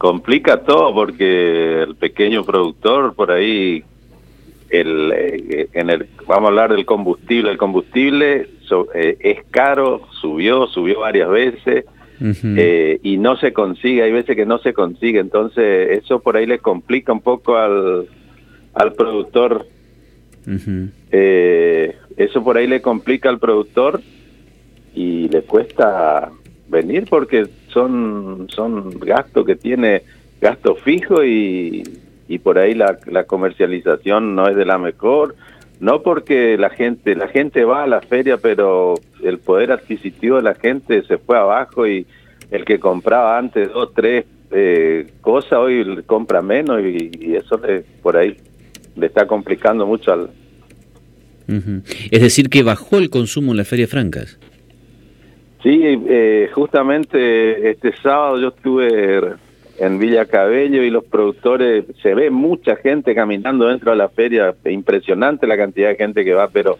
complica todo porque el pequeño productor por ahí el, eh, en el vamos a hablar del combustible el combustible eh, es caro subió subió varias veces eh, y no se consigue hay veces que no se consigue entonces eso por ahí le complica un poco al al productor. Eso por ahí le complica al productor y le cuesta venir porque son, son gastos que tiene, gasto fijo y, y por ahí la, la comercialización no es de la mejor, no porque la gente, la gente va a la feria, pero el poder adquisitivo de la gente se fue abajo y el que compraba antes dos, tres eh, cosas hoy compra menos y, eso le, por ahí le está complicando mucho al... Es decir, que bajó el consumo en las ferias francas. Sí, eh, justamente este sábado yo estuve en Villa Cabello y los productores, se ve mucha gente caminando dentro de la feria, impresionante la cantidad de gente que va, pero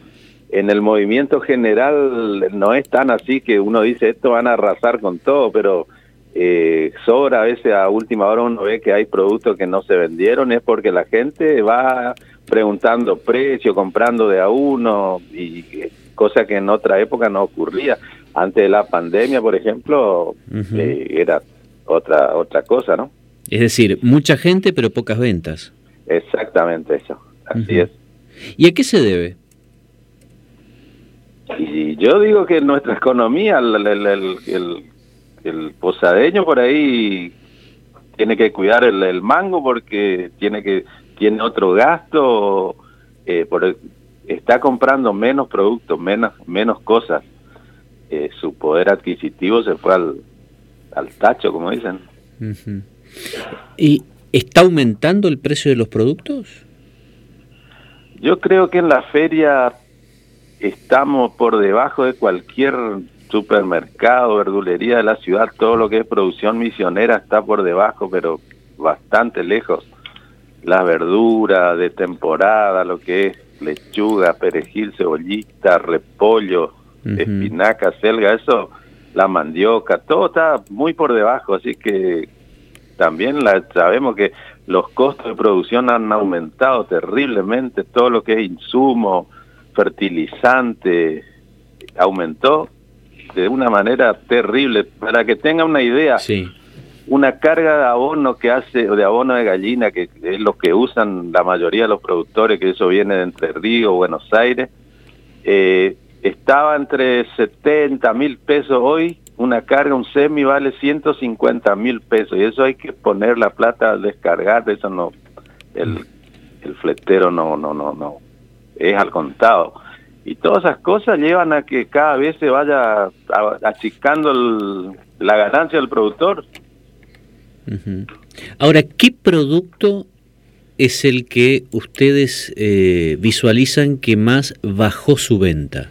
en el movimiento general no es tan así que uno dice esto van a arrasar con todo, pero eh, sobra a veces a última hora uno ve que hay productos que no se vendieron, es porque la gente va preguntando precio, comprando de a uno, y cosa que en otra época no ocurría antes de la pandemia, por ejemplo, eh, era otra otra cosa, ¿no? Es decir, mucha gente pero pocas ventas. Exactamente eso, así es. ¿Y a qué se debe? Y yo digo que nuestra economía, el, el, posadeño por ahí tiene que cuidar el, mango porque tiene que tiene otro gasto, eh, por, está comprando menos productos, menos menos cosas eh, su poder adquisitivo se fue al, al tacho, como dicen. ¿Y está aumentando el precio de los productos? Yo creo que en la feria estamos por debajo de cualquier supermercado, verdulería de la ciudad, todo lo que es producción misionera está por debajo, pero bastante lejos. La verdura de temporada, lo que es lechuga, perejil, cebollita, repollo, espinaca, selga, eso, la mandioca, todo está muy por debajo, así que también la, sabemos que los costos de producción han aumentado terriblemente, todo lo que es insumo, fertilizante, aumentó de una manera terrible. Para que tenga una idea, una carga de abono que hace, de abono de gallina, que es lo que usan la mayoría de los productores, que eso viene de Entre Ríos, Buenos Aires, eh, estaba entre 70 mil pesos hoy, una carga, un semi vale 150 mil pesos y eso hay que poner la plata al descargar, eso no, el, el fletero no, no, no, no, es al contado. Y todas esas cosas llevan a que cada vez se vaya achicando la ganancia del productor. Ahora, ¿qué producto es el que ustedes eh, visualizan que más bajó su venta?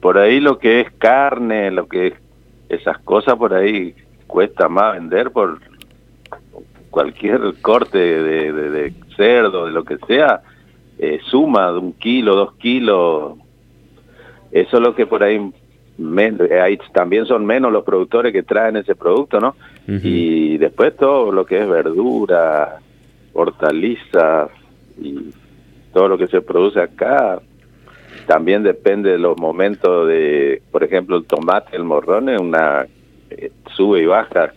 Por ahí lo que es carne, lo que es esas cosas por ahí cuesta más vender por cualquier corte de, de, cerdo, de lo que sea, eh, suma de un kilo, dos kilos. Eso es lo que por ahí, ahí también son menos los productores que traen ese producto, ¿no? Y después todo lo que es verdura, hortalizas y todo lo que se produce acá, también depende de los momentos de, por ejemplo, el tomate, el morrón, una eh, sube y baja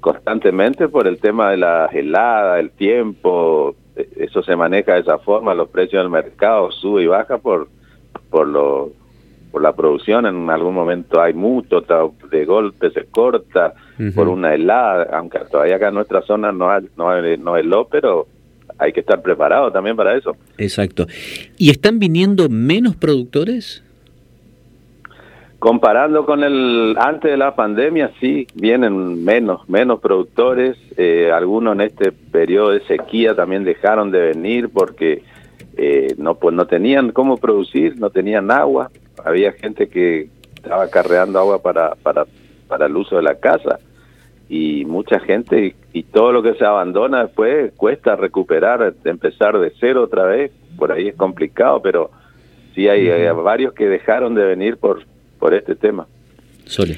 constantemente por el tema de la helada, el tiempo, e, eso se maneja de esa forma, los precios del mercado sube y baja por por lo por la producción, en algún momento hay mucho, de golpe se corta por una helada, aunque todavía acá en nuestra zona no hay, no, hay, no heló, pero hay que estar preparado también para eso. Exacto. ¿Y están viniendo menos productores? Comparando con el antes de la pandemia, sí, vienen menos, menos productores. Eh, algunos en este periodo de sequía también dejaron de venir porque eh, no, pues no tenían cómo producir, no tenían agua. Había gente que estaba carreando agua para, para, para el uso de la casa y mucha gente y todo lo que se abandona después cuesta recuperar, empezar de cero otra vez, por ahí es complicado, pero sí hay, varios que dejaron de venir por, por este tema. Sole.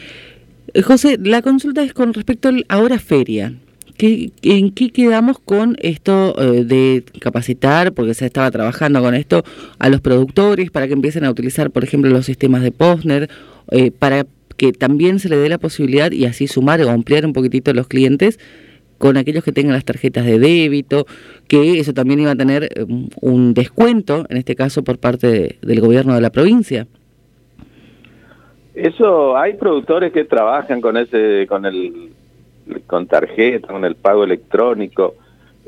Eh, José, la consulta es con respecto a ahora feria. ¿En qué quedamos con esto eh, de capacitar, porque se estaba trabajando con esto, a los productores para que empiecen a utilizar, por ejemplo, los sistemas de Postner, eh, para que también se le dé la posibilidad y así sumar o ampliar un poquitito los clientes con aquellos que tengan las tarjetas de débito, que eso también iba a tener um, un descuento, en este caso por parte del gobierno de la provincia? Eso, hay productores que trabajan con ese, con el, con tarjeta, con el pago electrónico,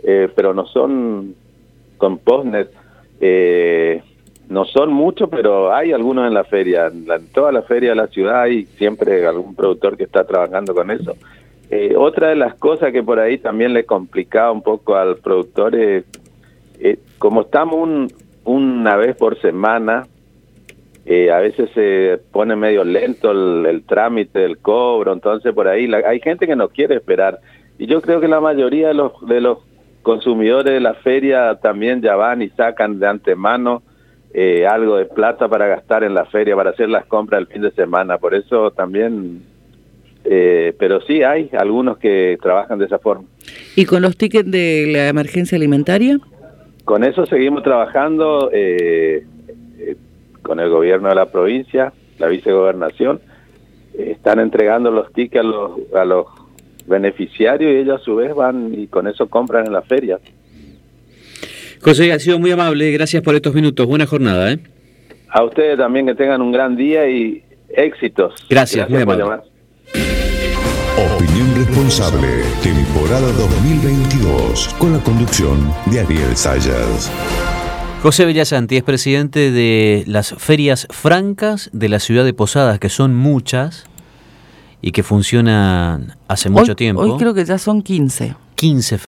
eh, pero no son con postnet, eh, no son muchos, pero hay algunos en la feria, en, toda la feria de la ciudad hay siempre algún productor que está trabajando con eso. Eh, otra de las cosas que por ahí también le complicaba un poco al productor es, como estamos una vez por semana, eh, a veces se pone medio lento el, trámite del cobro, entonces por ahí hay gente que no quiere esperar. Y yo creo que la mayoría de los, de los consumidores de la feria también ya van y sacan de antemano eh, algo de plata para gastar en la feria, para hacer las compras el fin de semana. Por eso también, eh, pero sí hay algunos que trabajan de esa forma. ¿Y con los tickets de la emergencia alimentaria? Con eso seguimos trabajando. Eh, con el gobierno de la provincia, la vicegobernación, están entregando los tickets a los, a los beneficiarios y ellos a su vez van y con eso compran en la feria. José, ha sido muy amable, gracias por estos minutos, buena jornada. ¿eh? A ustedes también que tengan un gran día y éxitos. Gracias, muy amable. Opinión responsable, temporada 2022, con la conducción de Ariel Sayas. José Villasanti es presidente de las ferias francas de la ciudad de Posadas, que son muchas y que funcionan hace mucho tiempo. Hoy creo que ya son 15. 15